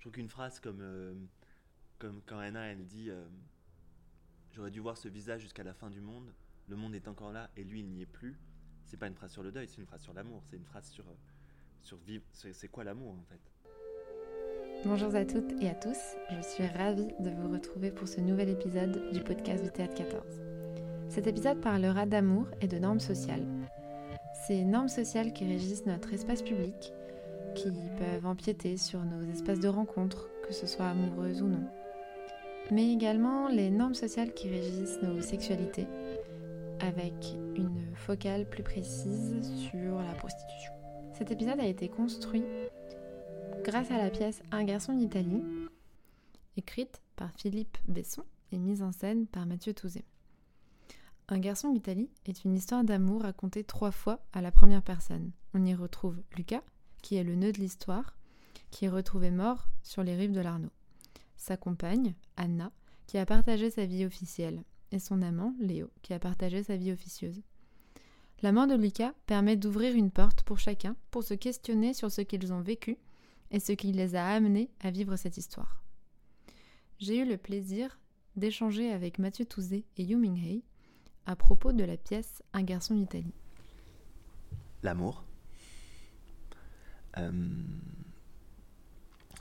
Je trouve qu'une phrase comme, euh, quand Anna, elle dit euh, J'aurais dû voir ce visage jusqu'à la fin du monde, le monde est encore là et lui, il n'y est plus. C'est pas une phrase sur le deuil, c'est une phrase sur l'amour, c'est une phrase sur, euh, sur vivre. C'est quoi l'amour en fait? Bonjour à toutes et à tous, je suis ravie de vous retrouver pour ce nouvel épisode du podcast du Théâtre 14. Cet épisode parlera d'amour et de normes sociales. Ces normes sociales qui régissent notre espace public, qui peuvent empiéter sur nos espaces de rencontre, que ce soit amoureuses ou non. Mais également les normes sociales qui régissent nos sexualités, avec une focale plus précise sur la prostitution. Cet épisode a été construit grâce à la pièce Un garçon d'Italie, écrite par Philippe Besson et mise en scène par Mathieu Touzé. Un garçon d'Italie est une histoire d'amour racontée trois fois à la première personne. On y retrouve Lucas, qui est le nœud de l'histoire, qui est retrouvé mort sur les rives de l'Arnaud. Sa compagne, Anna, qui a partagé sa vie officielle, et son amant, Léo, qui a partagé sa vie officieuse. La mort de Lucas permet d'ouvrir une porte pour chacun pour se questionner sur ce qu'ils ont vécu et ce qui les a amenés à vivre cette histoire. J'ai eu le plaisir d'échanger avec Mathieu Touzé et Yu Minghei à propos de la pièce Un garçon d'Italie. L'amour,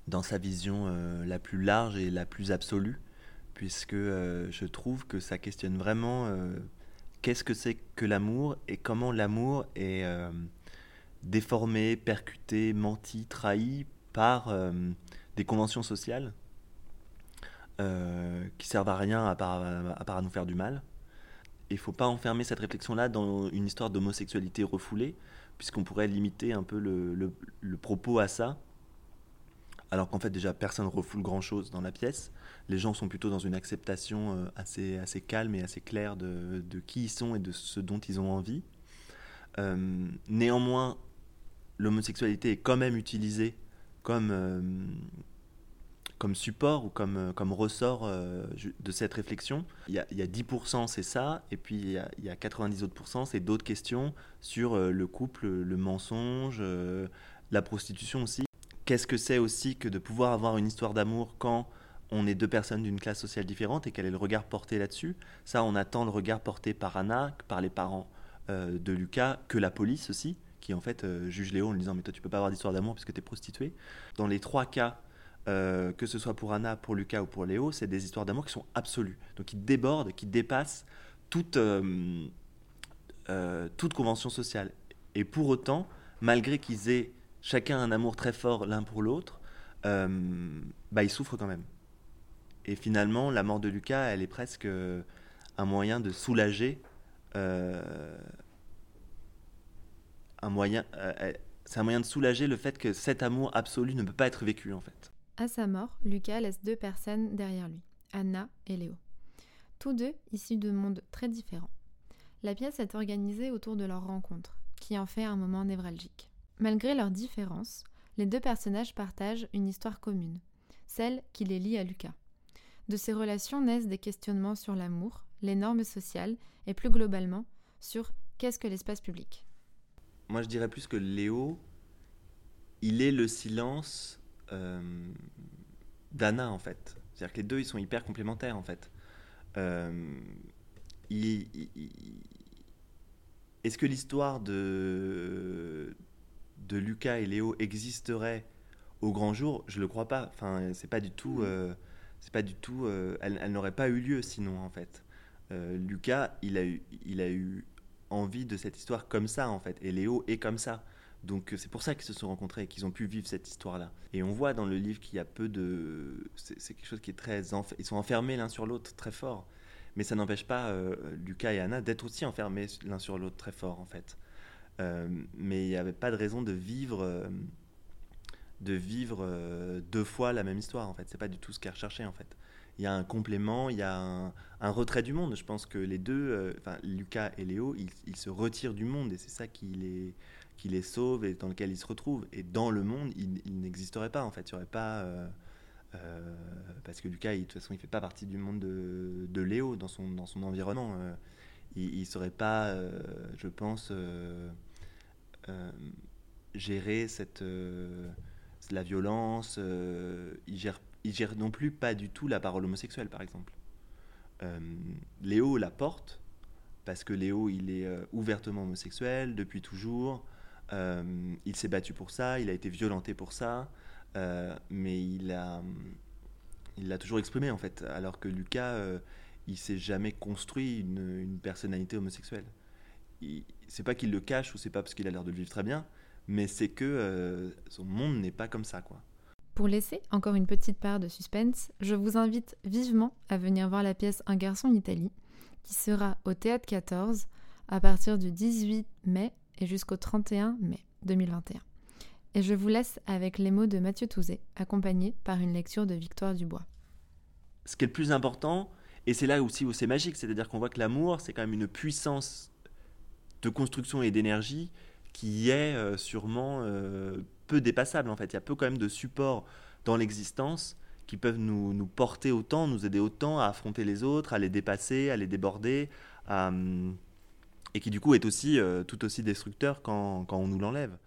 dans sa vision euh, la plus large et la plus absolue, puisque euh, je trouve que ça questionne vraiment qu'est-ce que c'est que l'amour et comment l'amour est déformé, percuté, menti, trahi par des conventions sociales qui servent à rien à, part à nous faire du mal. Il ne faut pas enfermer cette réflexion-là dans une histoire d'homosexualité refoulée, puisqu'on pourrait limiter un peu le, propos à ça. Alors qu'en fait, déjà, personne ne refoule grand-chose dans la pièce. Les gens sont plutôt dans une acceptation euh, assez, assez calme et assez claire de, qui ils sont et de ce dont ils ont envie. Euh, néanmoins, l'homosexualité est quand même utilisée comme, euh, comme support ou comme, euh, comme ressort euh, de cette réflexion. Il y a, il y a 10% c'est ça, et puis il y a, il y a 90 autres c'est d'autres questions sur euh, le couple, le mensonge, la prostitution aussi. Qu'est-ce que c'est aussi que de pouvoir avoir une histoire d'amour quand on est deux personnes d'une classe sociale différente et quel est le regard porté là-dessus? Ça, on attend le regard porté par Anna, par les parents de Lucas, que la police aussi, qui en fait juge Léo en lui disant mais toi tu peux pas avoir d'histoire d'amour puisque tu es prostituée. Dans les trois cas, euh, que ce soit pour Anna, pour Lucas ou pour Léo, c'est des histoires d'amour qui sont absolues, donc qui débordent, qui dépassent toute, euh, euh, convention sociale. Et pour autant, malgré qu'ils aient chacun un amour très fort l'un pour l'autre, bah, ils souffrent quand même. Et finalement, la mort de Lucas, elle est presque un moyen de soulager. un moyen, c'est un moyen de soulager le fait que cet amour absolu ne peut pas être vécu en fait. À sa mort, Lucas laisse deux personnes derrière lui, Anna et Léo. Tous deux issus de mondes très différents. La pièce est organisée autour de leur rencontre, qui en fait un moment névralgique. Malgré leurs différences, les deux personnages partagent une histoire commune, celle qui les lie à Lucas. De ces relations naissent des questionnements sur l'amour, les normes sociales et plus globalement sur qu'est-ce que l'espace public. Moi je dirais plus que Léo, il est le silence d'Anna, en fait. C'est-à-dire que les deux, ils sont hyper complémentaires, en fait. Euh, est-ce que l'histoire de, de Lucas et Léo existerait au grand jour? Je le crois pas. Enfin, c'est pas du tout. Euh, c'est pas du tout. elle, elle n'aurait pas eu lieu sinon, en fait. Lucas, il a, eu, il a eu envie de cette histoire comme ça, en fait. Et Léo est comme ça. Donc euh, c'est pour ça qu'ils se sont rencontrés et qu'ils ont pu vivre cette histoire-là. Et on voit dans le livre qu'il y a peu de... C'est quelque chose qui est très... Ils sont enfermés l'un sur l'autre très fort. Mais ça n'empêche pas euh, Lucas et Anna d'être aussi enfermés l'un sur l'autre très fort en fait. Euh, mais il n'y avait pas de raison de vivre, de vivre deux fois la même histoire en fait. C'est pas du tout ce qu'elle recherchait en fait. Il y a un complément, il y a un, retrait du monde. Je pense que les deux, enfin Lucas et Léo, ils, ils, se retirent du monde et c'est ça qui les qui les sauve et dans lequel ils se retrouvent. Et dans le monde, il, n'existerait pas en fait. Il y aurait pas euh, euh, parce que Lucas, de toute façon, il fait pas partie du monde de, de Léo dans son dans son environnement. Euh. il, ne saurait pas, je pense, gérer cette la violence. il gère, il gère non plus pas du tout la parole homosexuelle, par exemple. Léo la porte parce que Léo, il est ouvertement homosexuel depuis toujours. Il s'est battu pour ça, il a été violenté pour ça, mais il a, il l'a toujours exprimé en fait. Alors que Lucas, il s'est jamais construit une, personnalité homosexuelle. C'est pas qu'il le cache ou c'est pas parce qu'il a l'air de le vivre très bien, mais c'est que euh, son monde n'est pas comme ça, quoi. Pour laisser encore une petite part de suspense, je vous invite vivement à venir voir la pièce Un garçon en Italie, qui sera au Théâtre 14 à partir du 18 mai et jusqu'au 31 mai 2021. Et je vous laisse avec les mots de Mathieu Touzé, accompagné par une lecture de Victoire Dubois. Ce qui est le plus important, et c'est là aussi où c'est magique, c'est-à-dire qu'on voit que l'amour, c'est quand même une puissance de construction et d'énergie qui est euh, sûrement euh, peu dépassable en fait. Il y a peu quand même de supports dans l'existence qui peuvent nous, nous, porter autant, nous aider autant à affronter les autres, à les dépasser, à les déborder, et qui du coup est aussi euh, tout aussi destructeur quand, quand on nous l'enlève.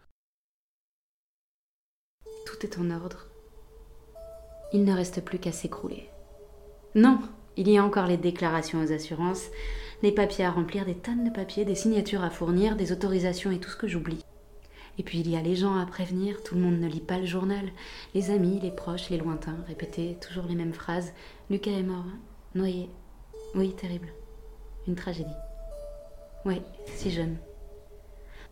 Tout est en ordre. Il ne reste plus qu'à s'écrouler. Non, il y a encore les déclarations aux assurances, les papiers à remplir, des tonnes de papiers, des signatures à fournir, des autorisations et tout ce que j'oublie. Et puis il y a les gens à prévenir, tout le monde ne lit pas le journal, les amis, les proches, les lointains, répéter toujours les mêmes phrases. Lucas est mort, noyé. Oui, terrible. Une tragédie. Oui, si jeune.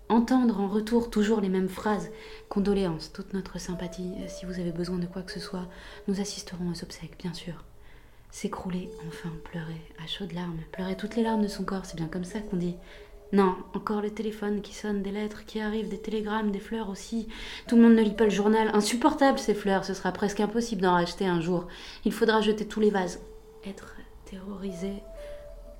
Entendre en retour toujours les mêmes phrases. Condoléances, toute notre sympathie. Si vous avez besoin de quoi que ce soit, nous assisterons aux obsèques, bien sûr s'écrouler, enfin pleurer, à chaudes larmes, pleurer toutes les larmes de son corps, c'est bien comme ça qu'on dit. Non, encore le téléphone qui sonne, des lettres qui arrivent, des télégrammes, des fleurs aussi. Tout le monde ne lit pas le journal. Insupportable ces fleurs, ce sera presque impossible d'en racheter un jour. Il faudra jeter tous les vases. Être terrorisé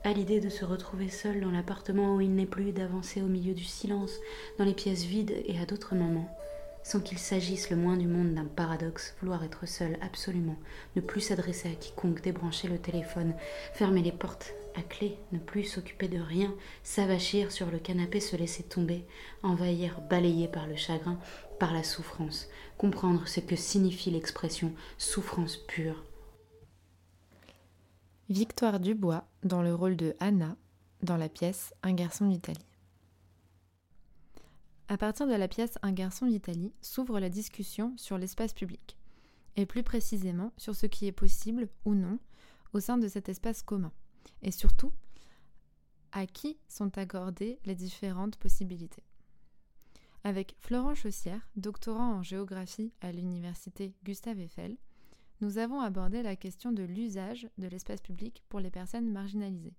à l'idée de se retrouver seul dans l'appartement où il n'est plus, d'avancer au milieu du silence, dans les pièces vides et à d'autres moments. Sans qu'il s'agisse le moins du monde d'un paradoxe, vouloir être seul absolument, ne plus s'adresser à quiconque, débrancher le téléphone, fermer les portes à clé, ne plus s'occuper de rien, s'avachir sur le canapé, se laisser tomber, envahir, balayé par le chagrin, par la souffrance, comprendre ce que signifie l'expression souffrance pure. Victoire Dubois dans le rôle de Anna dans la pièce Un garçon d'Italie. À partir de la pièce Un garçon d'Italie s'ouvre la discussion sur l'espace public, et plus précisément sur ce qui est possible ou non au sein de cet espace commun, et surtout à qui sont accordées les différentes possibilités. Avec Florent Chaussière, doctorant en géographie à l'université Gustave Eiffel, nous avons abordé la question de l'usage de l'espace public pour les personnes marginalisées,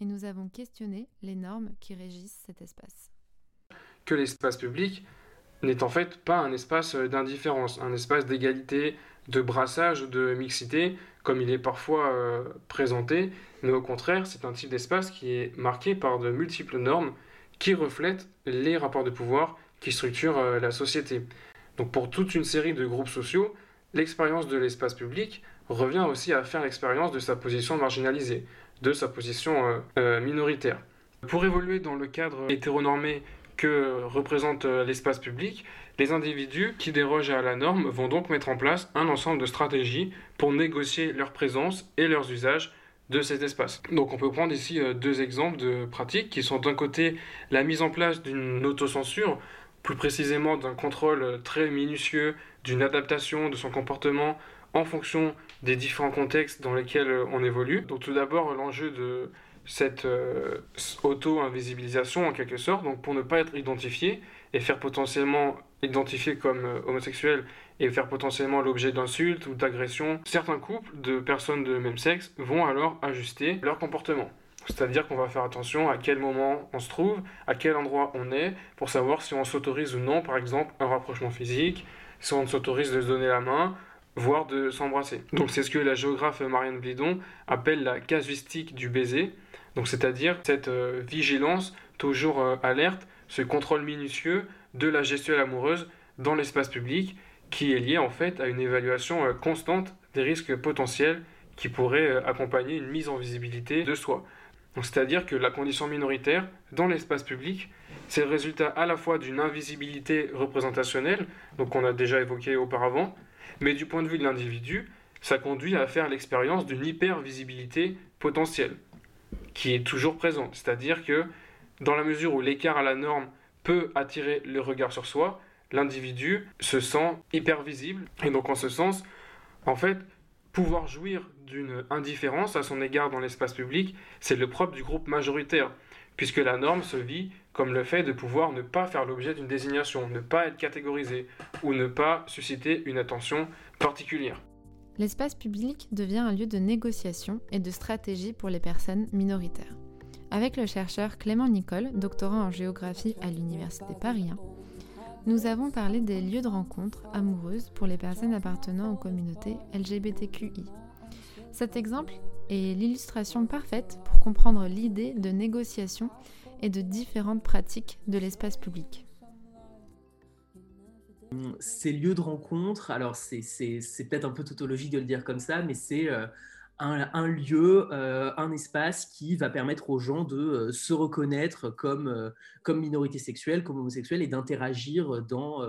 et nous avons questionné les normes qui régissent cet espace. Que l'espace public n'est en fait pas un espace d'indifférence, un espace d'égalité, de brassage, de mixité, comme il est parfois euh, présenté, mais au contraire, c'est un type d'espace qui est marqué par de multiples normes qui reflètent les rapports de pouvoir qui structurent euh, la société. Donc pour toute une série de groupes sociaux, l'expérience de l'espace public revient aussi à faire l'expérience de sa position marginalisée, de sa position euh, minoritaire. Pour évoluer dans le cadre hétéronormé que représente euh, l'espace public, les individus qui dérogent à la norme vont donc mettre en place un ensemble de stratégies pour négocier leur présence et leurs usages de cet espace. Donc on peut prendre ici euh, deux exemples de pratiques qui sont d'un côté la mise en place d'une autocensure, plus précisément d'un contrôle euh, très minutieux, d'une adaptation de son comportement en fonction des différents contextes dans lesquels on évolue. Donc tout d'abord l'enjeu de cette euh, auto-invisibilisation en quelque sorte, donc pour ne pas être identifié et faire potentiellement identifié comme euh, homosexuel et faire potentiellement l'objet d'insultes ou d'agressions, certains couples de personnes de même sexe vont alors ajuster leur comportement. C'est-à-dire qu'on va faire attention à quel moment on se trouve, à quel endroit on est, pour savoir si on s'autorise ou non, par exemple, un rapprochement physique, si on s'autorise de se donner la main, voire de s'embrasser. Donc c'est ce que la géographe Marianne Blidon appelle la casuistique du baiser. Donc c'est-à-dire cette euh, vigilance toujours euh, alerte, ce contrôle minutieux de la gestuelle amoureuse dans l'espace public qui est lié en fait à une évaluation euh, constante des risques potentiels qui pourraient accompagner une mise en visibilité de soi. C'est-à-dire que la condition minoritaire dans l'espace public, c'est le résultat à la fois d'une invisibilité représentationnelle, donc on a déjà évoqué auparavant, mais du point de vue de l'individu, ça conduit à faire l'expérience d'une hypervisibilité potentielle, qui est toujours présente. C'est-à-dire que dans la mesure où l'écart à la norme peut attirer le regard sur soi, l'individu se sent hypervisible. Et donc en ce sens, en fait, pouvoir jouir d'une indifférence à son égard dans l'espace public, c'est le propre du groupe majoritaire, puisque la norme se vit comme le fait de pouvoir ne pas faire l'objet d'une désignation, ne pas être catégorisé, ou ne pas susciter une attention particulière. L'espace public devient un lieu de négociation et de stratégie pour les personnes minoritaires. Avec le chercheur Clément Nicole, doctorant en géographie à l'Université Paris 1, nous avons parlé des lieux de rencontre amoureuses pour les personnes appartenant aux communautés LGBTQI. Cet exemple est l'illustration parfaite pour comprendre l'idée de négociation et de différentes pratiques de l'espace public. Ces lieux de rencontre, alors c'est peut-être un peu tautologique de le dire comme ça, mais c'est euh, un, lieu, euh, un espace qui va permettre aux gens de euh, se reconnaître comme, comme minorité sexuelle, comme homosexuelle et d'interagir dans,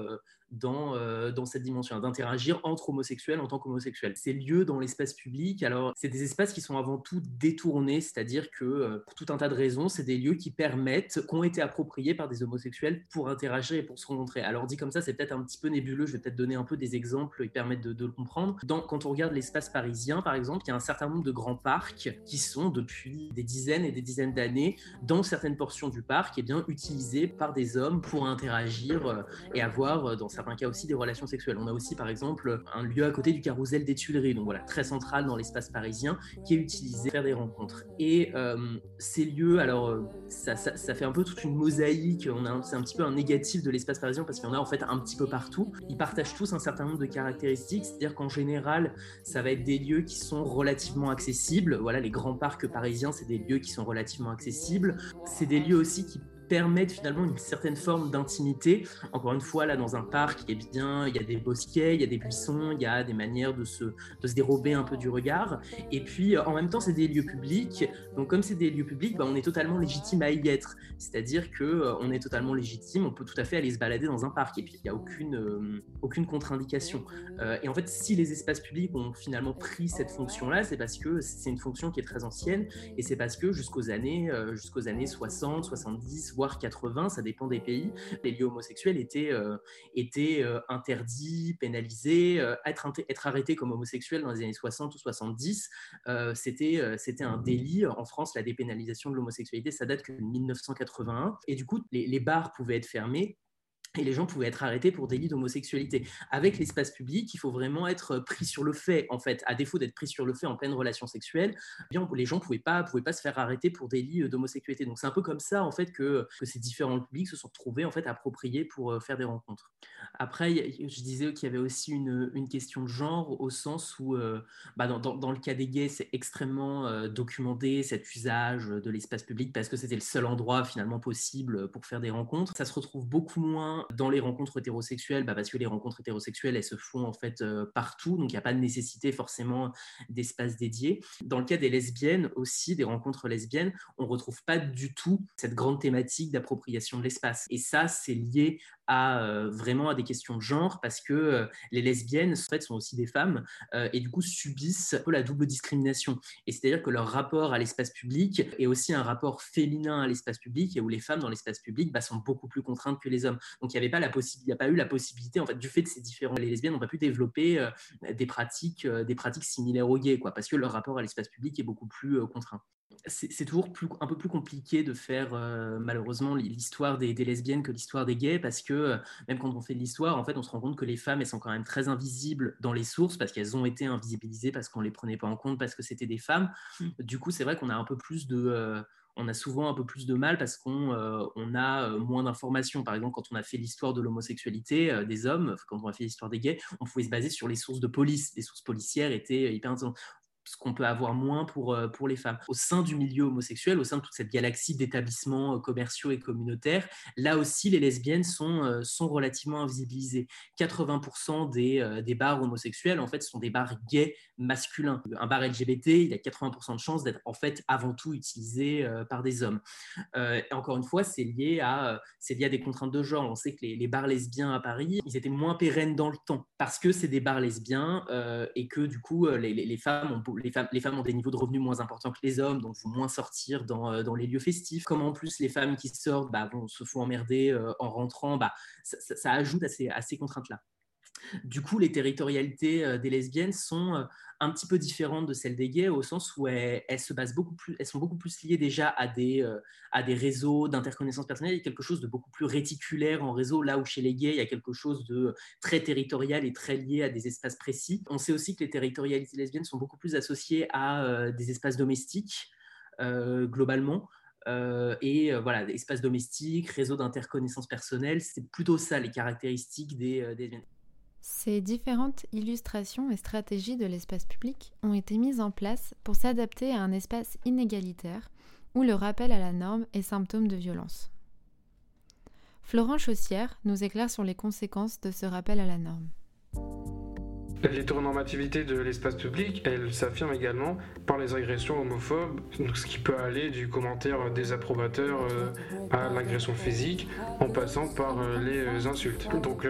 dans, euh, dans cette dimension, d'interagir entre homosexuels en tant qu'homosexuels. Ces lieux dans l'espace public, alors c'est des espaces qui sont avant tout détournés, c'est-à-dire que euh, pour tout un tas de raisons, c'est des lieux qui permettent, qui ont été appropriés par des homosexuels pour interagir et pour se rencontrer. Alors dit comme ça, c'est peut-être un petit peu nébuleux, je vais peut-être donner un peu des exemples qui permettent de, le comprendre. Quand on regarde l'espace parisien, par exemple, il y a un certain nombre de grands parcs qui sont depuis des dizaines et des dizaines d'années, dans certaines portions du parc, et eh bien, utilisés par des hommes pour interagir euh, et avoir dans certains cas aussi des relations sexuelles. On a aussi par exemple un lieu à côté du carrousel des Tuileries, donc voilà, très central dans l'espace parisien, qui est utilisé pour faire des rencontres. Et euh, ces lieux, alors euh, ça, fait un peu toute une mosaïque, c'est un petit peu un négatif de l'espace parisien parce qu'il y en a en fait un petit peu partout. Ils partagent tous un certain nombre de caractéristiques, c'est-à-dire qu'en général, ça va être des lieux qui sont relativement accessibles. Voilà, les grands parcs parisiens, c'est des lieux qui sont relativement accessibles. C'est des lieux aussi qui permettent finalement une certaine forme d'intimité. Encore une fois, là, dans un parc, est bien, il y a des bosquets, il y a des buissons, il y a des manières de se, de se dérober un peu du regard. Et puis, en même temps, c'est des lieux publics. Donc, comme c'est des lieux publics, bah, on est totalement légitime à y être. C'est-à-dire que euh, on est totalement légitime, on peut tout à fait aller se balader dans un parc. Et puis, il n'y a aucune, euh, aucune contre-indication. Euh, et en fait, si les espaces publics ont finalement pris cette fonction-là, c'est parce que c'est une fonction qui est très ancienne. Et c'est parce que jusqu'aux années, jusqu'aux années 60, 70, voire 80, ça dépend des pays, les lieux homosexuels étaient, euh, étaient euh, interdits, pénalisés. Euh, être, être arrêté comme homosexuel dans les années 60 ou 70, c'était, un délit. En France, la dépénalisation de l'homosexualité, ça date que de 1981. Et du coup, les bars pouvaient être fermés et les gens pouvaient être arrêtés pour délit d'homosexualité. Avec l'espace public, il faut vraiment être pris sur le fait, en fait. À défaut d'être pris sur le fait en pleine relation sexuelle, eh les gens ne pouvaient pas, pouvaient pas se faire arrêter pour délit euh, d'homosexualité. Donc c'est un peu comme ça, en fait, que, que, ces différents publics se sont retrouvés, en fait, appropriés pour euh, faire des rencontres. Après, je disais qu'il y avait aussi une, question de genre, au sens où, euh, bah, dans, le cas des gays, c'est extrêmement documenté, cet usage de l'espace public, parce que c'était le seul endroit, finalement, possible pour faire des rencontres. Ça se retrouve beaucoup moins dans les rencontres hétérosexuelles, bah, parce que les rencontres hétérosexuelles, elles se font en fait euh, partout, donc il n'y a pas de nécessité forcément d'espace dédié. Dans le cas des lesbiennes aussi, des rencontres lesbiennes, on ne retrouve pas du tout cette grande thématique d'appropriation de l'espace. Et ça, c'est lié à euh, vraiment à des questions de genre parce que euh, les lesbiennes en fait, sont aussi des femmes et du coup subissent un peu la double discrimination. Et c'est-à-dire que leur rapport à l'espace public est aussi un rapport féminin à l'espace public et où les femmes dans l'espace public bah, sont beaucoup plus contraintes que les hommes. Donc il n'y avait pas la possibilité, il a pas eu la possibilité en fait du fait de ces différents, les lesbiennes n'ont pas pu développer euh, des pratiques, euh, des pratiques similaires aux gays, quoi, parce que leur rapport à l'espace public est beaucoup plus euh, contraint. C'est toujours plus, un peu plus compliqué de faire malheureusement l'histoire des, lesbiennes que l'histoire des gays parce que même quand on fait de l'histoire, en fait, on se rend compte que les femmes elles sont quand même très invisibles dans les sources parce qu'elles ont été invisibilisées parce qu'on les prenait pas en compte parce que c'était des femmes. Mmh. Du coup, c'est vrai qu'on a un peu plus de on a souvent un peu plus de mal parce qu'on euh, a euh, moins d'informations. Par exemple, quand on a fait l'histoire de l'homosexualité euh, des hommes, quand on a fait l'histoire des gays, on pouvait se baser sur les sources de police. Les sources policières étaient hyper ce qu'on peut avoir moins pour, euh, pour les femmes. Au sein du milieu homosexuel, au sein de toute cette galaxie d'établissements euh, commerciaux et communautaires, là aussi, les lesbiennes sont, euh, sont relativement invisibilisées. 80% des, des bars homosexuels, en fait, sont des bars gays masculins. Un bar LGBT, il a 80% de chances d'être, en fait, avant tout utilisé par des hommes. encore une fois, c'est lié, à, lié à des contraintes de genre. On sait que les, les, bars lesbiens à Paris, ils étaient moins pérennes dans le temps parce que c'est des bars lesbiens et que, du coup, les, les femmes ont les femmes, les femmes ont des niveaux de revenus moins importants que les hommes, donc faut moins sortir dans, euh, dans, les lieux festifs. Comme en plus les femmes qui sortent bah, se font emmerder euh, en rentrant, bah, ça, ajoute à ces, à ces contraintes-là. Du coup, les territorialités euh, des lesbiennes sont un petit peu différentes de celles des gays au sens où elles, se basent beaucoup plus, elles sont beaucoup plus liées déjà à des, à des réseaux d'interconnaissance personnelle. Il y a quelque chose de beaucoup plus réticulaire en réseau, là où chez les gays, il y a quelque chose de très territorial et très lié à des espaces précis. On sait aussi que les territorialités lesbiennes sont beaucoup plus associées à des espaces domestiques, globalement. et voilà, espaces domestiques, réseaux d'interconnaissance personnelle, c'est plutôt ça les caractéristiques des, des. Ces différentes illustrations et stratégies de l'espace public ont été mises en place pour s'adapter à un espace inégalitaire où le rappel à la norme est symptôme de violence. Florent Chaussière nous éclaire sur les conséquences de ce rappel à la norme. L'hétéronormativité de l'espace public, elle s'affirme également par les agressions homophobes, ce qui peut aller du commentaire désapprobateur euh, à l'agression physique, en passant par euh, les euh, insultes. Donc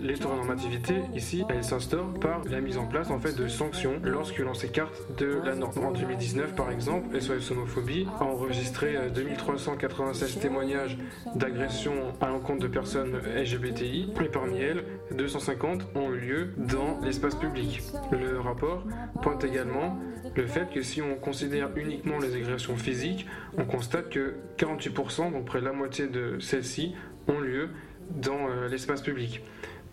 l'hétéronormativité, ici, elle s'instaure par la mise en place en fait de sanctions lorsque l'on s'écarte de la norme. En 2019, par exemple, SOS Homophobie a enregistré 2396 témoignages d'agressions à l'encontre de personnes LGBTI, et parmi elles, 250 ont eu lieu dans l'espace public. Le rapport pointe également le fait que si on considère uniquement les agressions physiques, on constate que 48%, donc près de la moitié de celles-ci, ont lieu dans euh, l'espace public.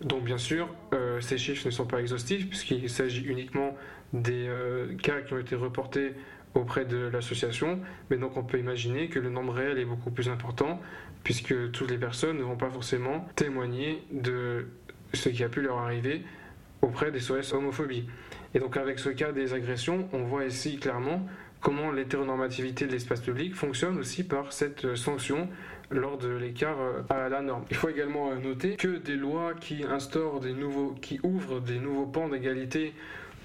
Donc bien sûr, euh, ces chiffres ne sont pas exhaustifs puisqu'il s'agit uniquement des euh, cas qui ont été reportés auprès de l'association, mais donc on peut imaginer que le nombre réel est beaucoup plus important puisque toutes les personnes ne vont pas forcément témoigner de ce qui a pu leur arriver auprès des SOS homophobie. Et donc avec ce cas des agressions, on voit ici clairement comment l'hétéronormativité de l'espace public fonctionne aussi par cette sanction lors de l'écart euh, à la norme. Il faut également euh, noter que des lois qui instaurent des nouveaux, qui ouvrent des nouveaux pans d'égalité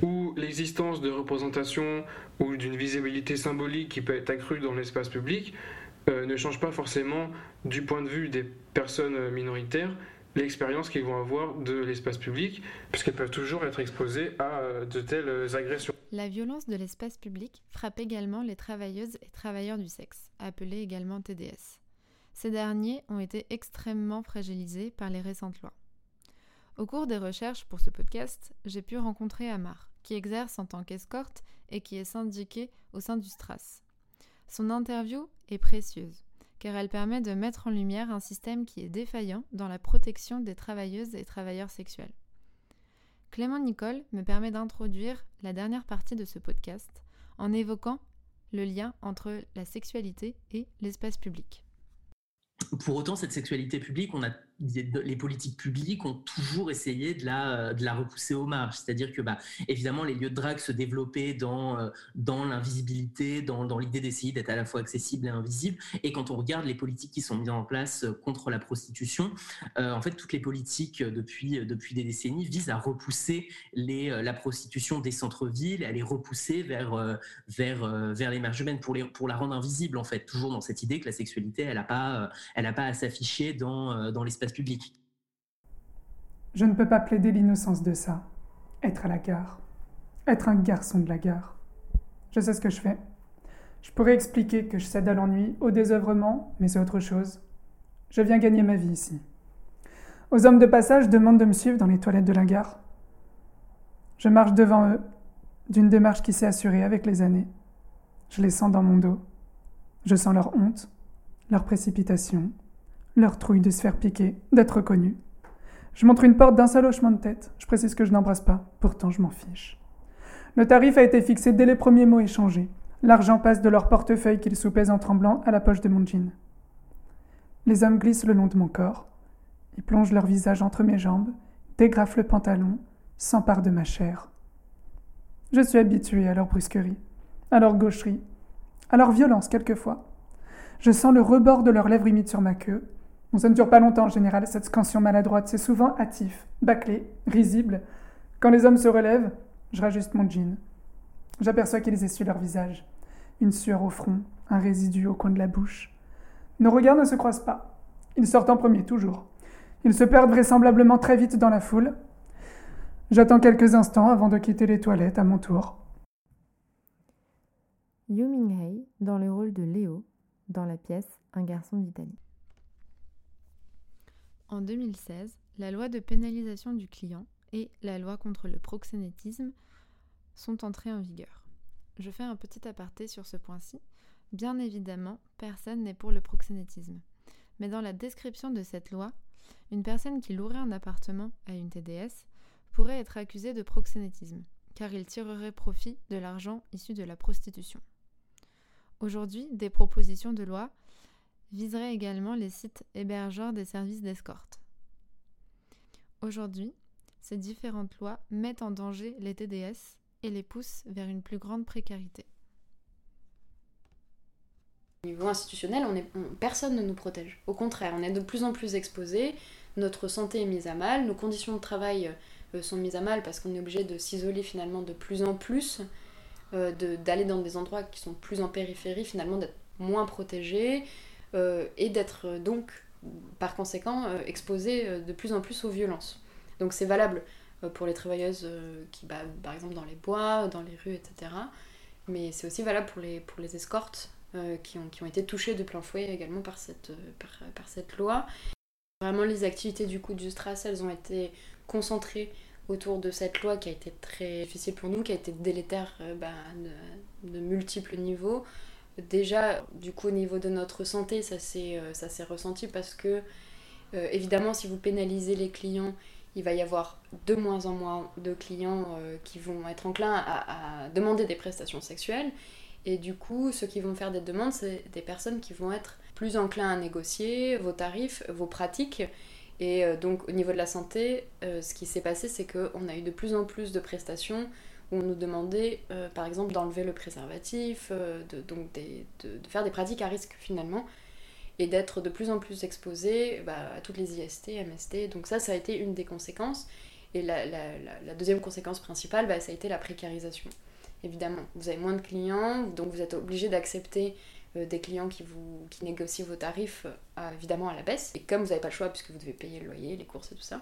ou l'existence de représentations ou d'une visibilité symbolique qui peut être accrue dans l'espace public euh, ne change pas forcément du point de vue des personnes minoritaires l'expérience qu'ils vont avoir de l'espace public, puisqu'elles peuvent toujours être exposées à euh, de telles agressions. La violence de l'espace public frappe également les travailleuses et travailleurs du sexe, appelés également TDS. Ces derniers ont été extrêmement fragilisés par les récentes lois. Au cours des recherches pour ce podcast, j'ai pu rencontrer Amar, qui exerce en tant qu'escorte et qui est syndiqué au sein du STRAS. Son interview est précieuse car elle permet de mettre en lumière un système qui est défaillant dans la protection des travailleuses et travailleurs sexuels. Clément Nicole me permet d'introduire la dernière partie de ce podcast en évoquant le lien entre la sexualité et l'espace public. Pour autant, cette sexualité publique, on a les politiques publiques ont toujours essayé de la, de la repousser aux marges. C'est-à-dire que, bah, évidemment, les lieux de drague se développaient dans, euh, dans l'invisibilité, dans, dans l'idée d'essayer d'être à la fois accessible et invisible. Et quand on regarde les politiques qui sont mises en place contre la prostitution, euh, en fait, toutes les politiques depuis, depuis des décennies visent à repousser les, euh, la prostitution des centres-villes, à les repousser vers, vers, vers les marges humaines pour, les, pour la rendre invisible, en fait. Toujours dans cette idée que la sexualité, elle n'a pas, pas à s'afficher dans, dans l'espace Je ne peux pas plaider l'innocence de ça. Être à la gare. Être un garçon de la gare. Je sais ce que je fais. Je pourrais expliquer que je cède à l'ennui, au désœuvrement, mais c'est autre chose. Je viens gagner ma vie ici. Aux hommes de passage, demande de me suivre dans les toilettes de la gare. Je marche devant eux, d'une démarche qui s'est assurée avec les années. Je les sens dans mon dos. Je sens leur honte, leur précipitation, leur trouille de se faire piquer, d'être reconnu. Je montre une porte d'un seul hochement de tête. Je précise que je n'embrasse pas. Pourtant, je m'en fiche. Le tarif a été fixé dès les premiers mots échangés. L'argent passe de leur portefeuille qu'ils soupèsent en tremblant à la poche de mon jean. Les hommes glissent le long de mon corps. Ils plongent leur visage entre mes jambes, dégrafent le pantalon, s'emparent de ma chair. Je suis habitué à leur brusquerie, à leur gaucherie, à leur violence quelquefois. Je sens le rebord de leurs lèvres humides sur ma queue. Bon, ça ne dure pas longtemps en général, cette scansion maladroite, c'est souvent hâtif, bâclé, risible. Quand les hommes se relèvent, je rajuste mon jean. J'aperçois qu'ils essuient leur visage. Une sueur au front, un résidu au coin de la bouche. Nos regards ne se croisent pas. Ils sortent en premier, toujours. Ils se perdent vraisemblablement très vite dans la foule. J'attends quelques instants avant de quitter les toilettes à mon tour. Yu dans le rôle de Léo dans la pièce Un garçon d'Italie. En 2016, la loi de pénalisation du client et la loi contre le proxénétisme sont entrées en vigueur. Je fais un petit aparté sur ce point-ci. Bien évidemment, personne n'est pour le proxénétisme. Mais dans la description de cette loi, une personne qui louerait un appartement à une TDS pourrait être accusée de proxénétisme, car il tirerait profit de l'argent issu de la prostitution. Aujourd'hui, des propositions de loi viseraient également les sites hébergeurs des services d'escorte. Aujourd'hui, ces différentes lois mettent en danger les TDS et les poussent vers une plus grande précarité. Au niveau institutionnel, personne ne nous protège. Au contraire, on est de plus en plus exposé, notre santé est mise à mal, nos conditions de travail euh, sont mises à mal parce qu'on est obligé de s'isoler finalement de plus en plus, euh, d'aller dans des endroits qui sont plus en périphérie, finalement d'être moins protégés et d'être donc par conséquent exposé de plus en plus aux violences. Donc c'est valable pour les travailleuses qui, bah, par exemple, dans les bois, dans les rues, etc. Mais c'est aussi valable pour les, pour les escortes qui, ont, qui, ont, été touchées de plein fouet également par cette, par, cette loi. Vraiment, les activités du coup du Stras, elles ont été concentrées autour de cette loi qui a été très difficile pour nous, qui a été délétère euh, bah, de, multiples niveaux. Déjà, du coup, au niveau de notre santé, ça s'est euh, ressenti parce que, euh, évidemment, si vous pénalisez les clients, il va y avoir de moins en moins de clients qui vont être enclins à, demander des prestations sexuelles. Et du coup, ceux qui vont faire des demandes, c'est des personnes qui vont être plus enclins à négocier vos tarifs, vos pratiques et euh, donc au niveau de la santé, euh, ce qui s'est passé, c'est qu'on a eu de plus en plus de prestations on nous demandait euh, par exemple d'enlever le préservatif, de, donc de, faire des pratiques à risque finalement, et d'être de plus en plus exposé bah, à toutes les IST, MST. Donc ça, ça a été une des conséquences. Et la, deuxième conséquence principale, bah, ça a été la précarisation. Évidemment, vous avez moins de clients, donc vous êtes obligé d'accepter euh, des clients qui, qui négocient vos tarifs euh, évidemment à la baisse. Et comme vous n'avez pas le choix puisque vous devez payer le loyer, les courses et tout ça,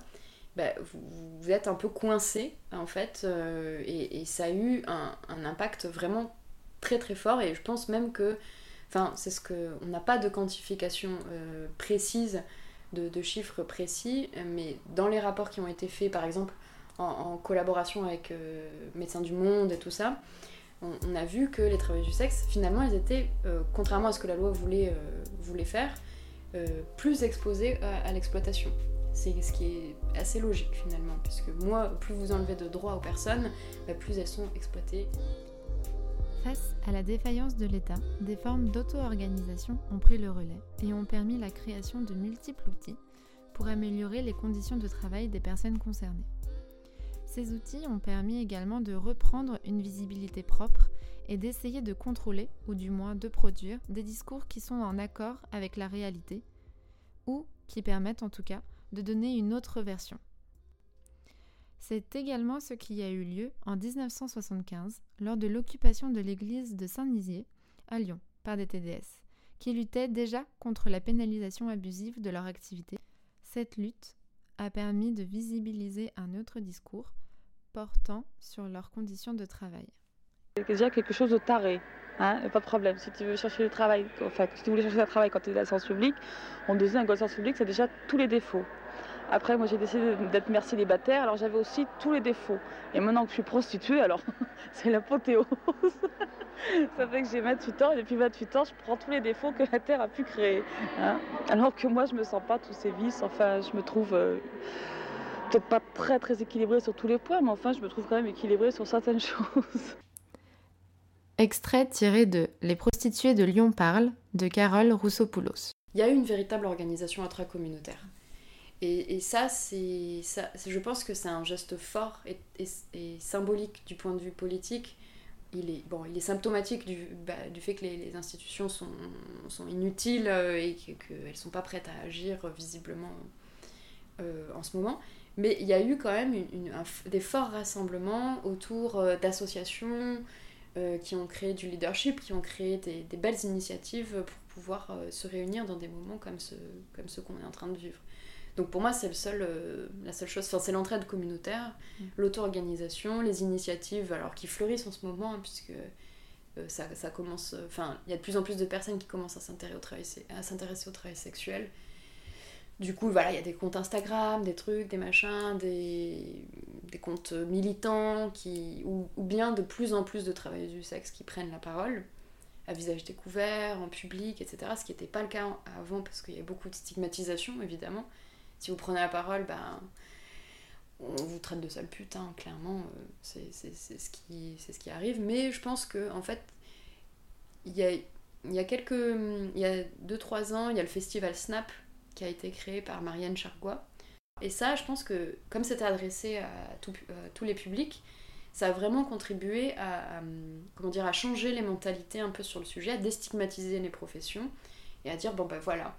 bah, vous, êtes un peu coincé en fait euh, et, ça a eu un, impact vraiment très très fort et je pense même que, enfin c'est ce que, on n'a pas de quantification précise de, chiffres précis, mais dans les rapports qui ont été faits par exemple en, collaboration avec Médecins du Monde et tout ça, on, a vu que les travailleurs du sexe, finalement, ils étaient, euh, contrairement à ce que la loi voulait, euh, voulait faire, euh, plus exposés à, l'exploitation. C'est ce qui est assez logique finalement, puisque moi, plus vous enlevez de droits aux personnes, bah, plus elles sont exploitées. Face à la défaillance de l'État, des formes d'auto-organisation ont pris le relais et ont permis la création de multiples outils pour améliorer les conditions de travail des personnes concernées. Ces outils ont permis également de reprendre une visibilité propre et d'essayer de contrôler, ou du moins de produire, des discours qui sont en accord avec la réalité, ou qui permettent en tout cas de donner une autre version. C'est également ce qui a eu lieu en 1975 lors de l'occupation de l'église de Saint-Nizier à Lyon par des TDS, qui luttaient déjà contre la pénalisation abusive de leur activité. Cette lutte a permis de visibiliser un autre discours portant sur leurs conditions de travail. C'est déjà quelque chose de taré. Hein, pas de problème. Si tu veux chercher du travail, enfin, si tu voulais chercher un travail quand tu es dans la science publique, on disait un science publique, c'est déjà tous les défauts. Après, moi, j'ai décidé d'être mère célibataire, alors j'avais aussi tous les défauts. Et maintenant que je suis prostituée, alors c'est l'apothéose. Ça fait que j'ai 28 ans et depuis 28 ans, je prends tous les défauts que la Terre a pu créer. Hein. Alors que moi, je me sens pas tous ces vices. Enfin, je me trouve euh, peut-être pas très très équilibrée sur tous les points, mais enfin, je me trouve quand même équilibrée sur certaines choses. Extrait tiré de Les prostituées de Lyon parlent de Carole Roussopoulos. Il y a eu une véritable organisation intracommunautaire. Et, ça, ça, je pense que c'est un geste fort et, symbolique du point de vue politique. Il est, bon, il est symptomatique du, bah, du fait que les, institutions sont, sont, inutiles euh, et qu'elles ne sont pas prêtes à agir visiblement euh, en ce moment. Mais il y a eu quand même des forts rassemblements autour euh, d'associations qui ont créé du leadership, qui ont créé des, des belles initiatives pour pouvoir se réunir dans des moments comme, ce, comme ceux qu'on est en train de vivre. Donc pour moi, c'est le seul, euh, la seule chose, c'est l'entraide communautaire, mm. l'auto-organisation, les initiatives, alors qui fleurissent en ce moment, hein, puisque euh, ça, ça, commence, euh, enfin, il y a de plus en plus de personnes qui commencent à s'intéresser au travail, à s'intéresser au travail sexuel. Du coup, voilà, il y a des comptes Instagram, des trucs, des machins, des, des comptes militants, qui, ou, ou, bien de plus en plus de travailleurs du sexe qui prennent la parole à visage découvert, en public, etc. Ce qui n'était pas le cas avant parce qu'il y a beaucoup de stigmatisation, évidemment si vous prenez la parole, ben, on vous traite de sale pute, hein, clairement, euh, c'est ce, qui, ce qui arrive. Mais je pense que en fait, il y a, y a quelques. Il y a 2-3 ans, il y a le festival Snap qui a été créé par Marianne Chargois. Et ça, je pense que comme c'était adressé à, tous les publics, ça a vraiment contribué à, comment dire, à changer les mentalités un peu sur le sujet, à déstigmatiser les professions et à dire bon ben voilà,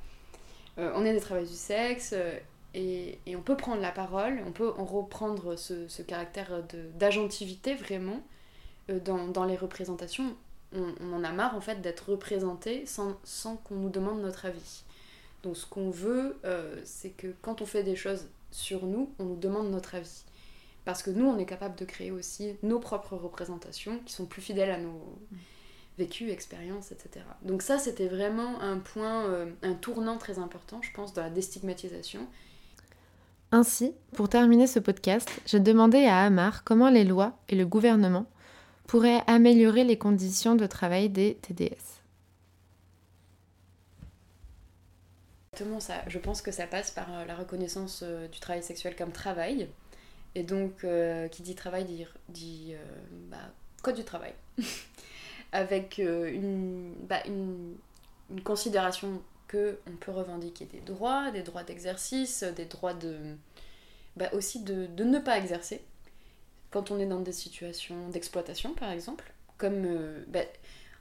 euh, on est des travailleurs du sexe, euh, et, on peut prendre la parole, on peut en reprendre ce, caractère d'agentivité vraiment euh, dans, les représentations. On, en a marre en fait d'être représenté sans, qu'on nous demande notre avis. Donc ce qu'on veut, euh, c'est que quand on fait des choses sur nous, on nous demande notre avis. Parce que nous, on est capable de créer aussi nos propres représentations qui sont plus fidèles à nos vécus, expériences, etc. Donc ça, c'était vraiment un point, euh, un tournant très important, je pense, dans la déstigmatisation ainsi, pour terminer ce podcast, j'ai demandé à Amar comment les lois et le gouvernement pourraient améliorer les conditions de travail des TDS. Exactement ça. Je pense que ça passe par euh, la reconnaissance euh, du travail sexuel comme travail. Et donc, euh, qui dit travail dit, bah, code du travail. Avec bah, une considération on peut revendiquer des droits, des droits d'exercice, des droits de. Bah aussi de, ne pas exercer quand on est dans des situations d'exploitation par exemple. Comme. Euh, bah,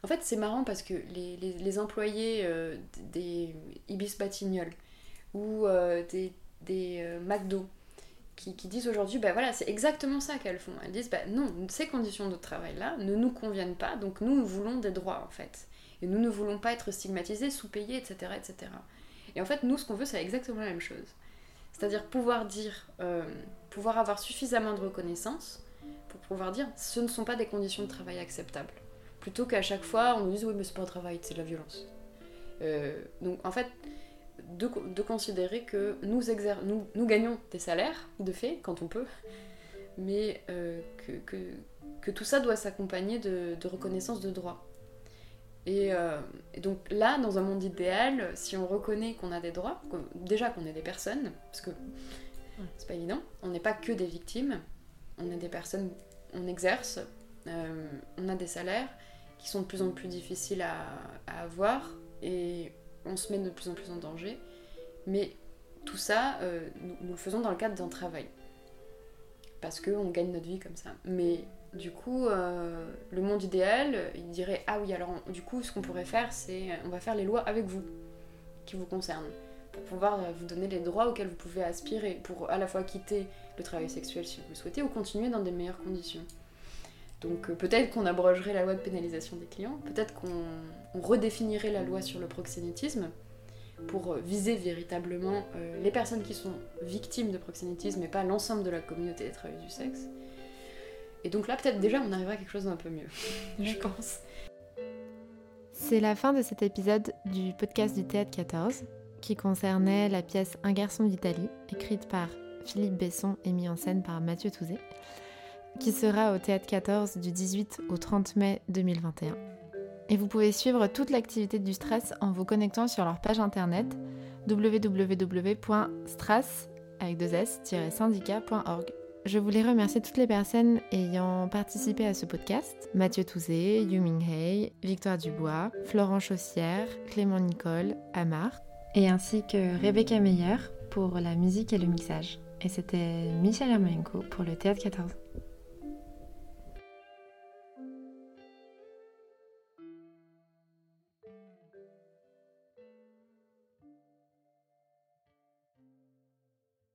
en fait, c'est marrant parce que les, employés euh, des Ibis Batignolles ou euh, des, des McDo qui, disent aujourd'hui, bah voilà, c'est exactement ça qu'elles font. Elles disent, bah non, ces conditions de travail-là ne nous conviennent pas, donc nous, nous voulons des droits en fait. Et nous ne voulons pas être stigmatisés, sous-payés, etc., etc. Et en fait, nous, ce qu'on veut, c'est exactement la même chose. C'est-à-dire pouvoir dire, euh, pouvoir avoir suffisamment de reconnaissance pour pouvoir dire, ce ne sont pas des conditions de travail acceptables. Plutôt qu'à chaque fois, on nous dise, oui, mais c'est pas un travail, c'est de la violence. Euh, donc, en fait, de, considérer que nous, gagnons des salaires, de fait, quand on peut, mais euh, que, que, tout ça doit s'accompagner de, de reconnaissance de droits. Euh, et, donc là, dans un monde idéal, si on reconnaît qu'on a des droits, déjà qu'on est des personnes, parce que c'est pas évident, on n'est pas que des victimes, on est des personnes, on exerce, euh, on a des salaires qui sont de plus en plus difficiles à, avoir et on se met de plus en plus en danger. Mais tout ça, euh, nous, nous, le faisons dans le cadre d'un travail. Parce qu'on gagne notre vie comme ça. Mais du coup, euh, le monde idéal, il dirait Ah oui, alors du coup, ce qu'on pourrait faire, c'est on va faire les lois avec vous, qui vous concernent, pour pouvoir euh, vous donner les droits auxquels vous pouvez aspirer, pour à la fois quitter le travail sexuel si vous le souhaitez, ou continuer dans des meilleures conditions. Donc euh, peut-être qu'on abrogerait la loi de pénalisation des clients, peut-être qu'on redéfinirait la loi sur le proxénétisme pour viser véritablement les personnes qui sont victimes de proxénétisme et pas l'ensemble de la communauté des travailleurs du sexe. Et donc là, peut-être déjà, on arrivera à quelque chose d'un peu mieux, je pense. C'est la fin de cet épisode du podcast du Théâtre 14, qui concernait la pièce Un garçon d'Italie, écrite par Philippe Besson et mise en scène par Mathieu Touzé, qui sera au Théâtre 14 du 18 au 30 mai 2021. Et vous pouvez suivre toute l'activité du Stress en vous connectant sur leur page internet www.strass avec je voulais remercier toutes les personnes ayant participé à ce podcast. Mathieu Touzé, Yu Hei, Victoire Dubois, Florent Chaussière, Clément Nicole, Amar, et ainsi que Rebecca Meyer pour la musique et le mixage. Et c'était Michel Hermenko pour le Théâtre 14.